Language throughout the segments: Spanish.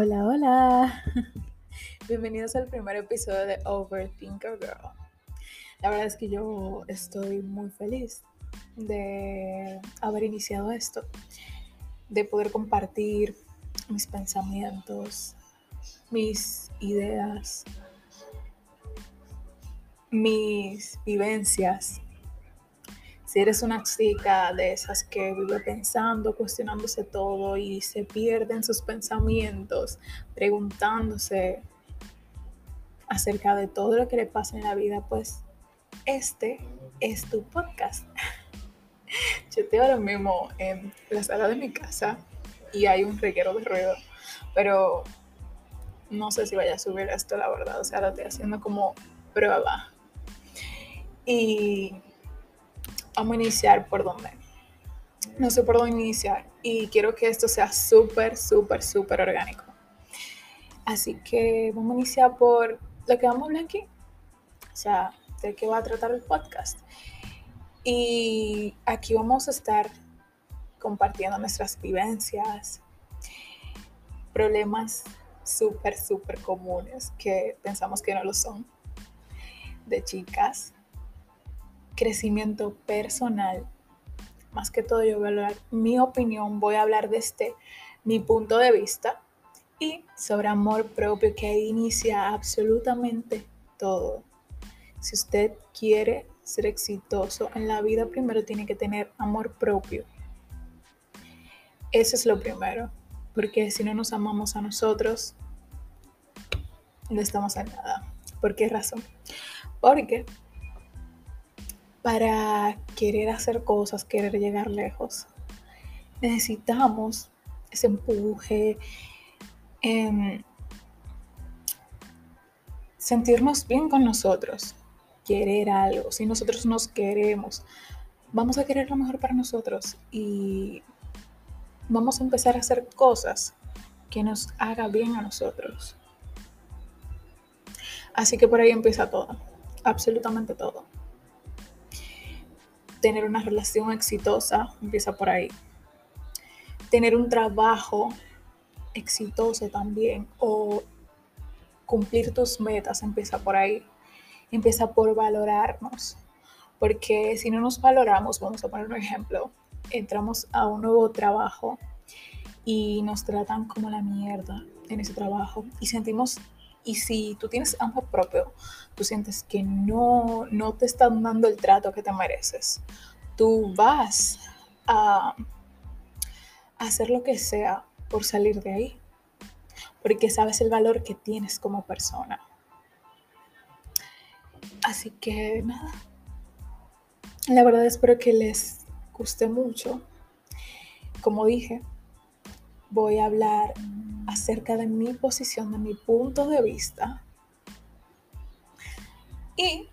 Hola, hola. Bienvenidos al primer episodio de Overthinker Girl. La verdad es que yo estoy muy feliz de haber iniciado esto, de poder compartir mis pensamientos, mis ideas, mis vivencias si eres una chica de esas que vive pensando, cuestionándose todo y se pierde en sus pensamientos, preguntándose acerca de todo lo que le pasa en la vida, pues este es tu podcast. Yo estoy ahora mismo en la sala de mi casa y hay un reguero de ruido, pero no sé si vaya a subir esto, la verdad. O sea, lo estoy haciendo como prueba. Y vamos a iniciar por dónde. No sé por dónde iniciar y quiero que esto sea súper, súper, súper orgánico. Así que vamos a iniciar por lo que vamos a hablar aquí. O sea, de qué va a tratar el podcast. Y aquí vamos a estar compartiendo nuestras vivencias, problemas súper, súper comunes que pensamos que no lo son, de chicas, crecimiento personal. Más que todo yo voy a hablar mi opinión, voy a hablar de este mi punto de vista y sobre amor propio que inicia absolutamente todo. Si usted quiere ser exitoso en la vida, primero tiene que tener amor propio. Eso es lo primero, porque si no nos amamos a nosotros, no estamos en nada. ¿Por qué razón? Porque para querer hacer cosas, querer llegar lejos, necesitamos ese empuje, em, sentirnos bien con nosotros, querer algo. Si nosotros nos queremos, vamos a querer lo mejor para nosotros y vamos a empezar a hacer cosas que nos haga bien a nosotros. Así que por ahí empieza todo, absolutamente todo tener una relación exitosa empieza por ahí. Tener un trabajo exitoso también o cumplir tus metas empieza por ahí. Empieza por valorarnos. Porque si no nos valoramos, vamos a poner un ejemplo, entramos a un nuevo trabajo y nos tratan como la mierda en ese trabajo y sentimos y si tú tienes amor propio, tú sientes que no, no te están dando el trato que te mereces, tú vas a hacer lo que sea por salir de ahí, porque sabes el valor que tienes como persona. Así que nada, la verdad espero que les guste mucho. Como dije, voy a hablar acerca de mi posición, de mi punto de vista. Y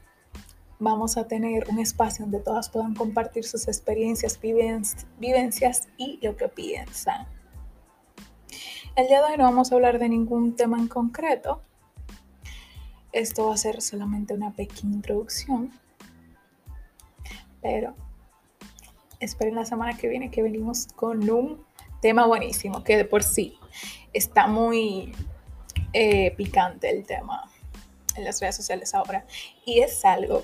vamos a tener un espacio donde todas puedan compartir sus experiencias, vivencias y lo que piensan. El día de hoy no vamos a hablar de ningún tema en concreto. Esto va a ser solamente una pequeña introducción. Pero esperen la semana que viene que venimos con un tema buenísimo, que de por sí está muy eh, picante el tema en las redes sociales ahora. Y es algo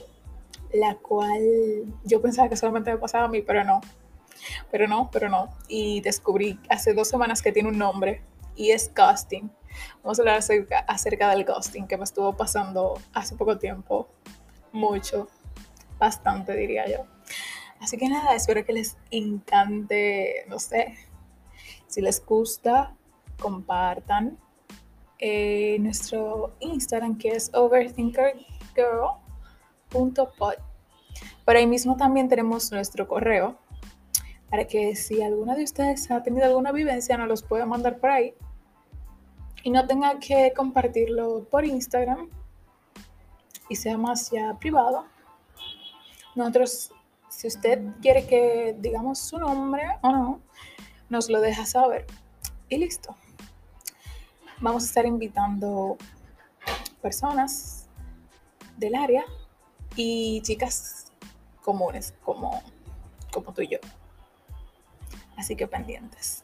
la cual yo pensaba que solamente me pasaba a mí, pero no. Pero no, pero no. Y descubrí hace dos semanas que tiene un nombre y es ghosting. Vamos a hablar acerca, del ghosting que me estuvo pasando hace poco tiempo. Mucho, bastante diría yo. Así que nada, espero que les encante, no sé, si les gusta, compartan eh, nuestro Instagram que es overthinkergirl.pod. Por ahí mismo también tenemos nuestro correo para que si alguna de ustedes ha tenido alguna vivencia nos los pueda mandar por ahí y no tenga que compartirlo por Instagram y sea más ya privado. Nosotros, si usted quiere que digamos su nombre o no, nos lo deja saber y listo vamos a estar invitando personas del área y chicas comunes como, como tú y yo. Así que pendientes.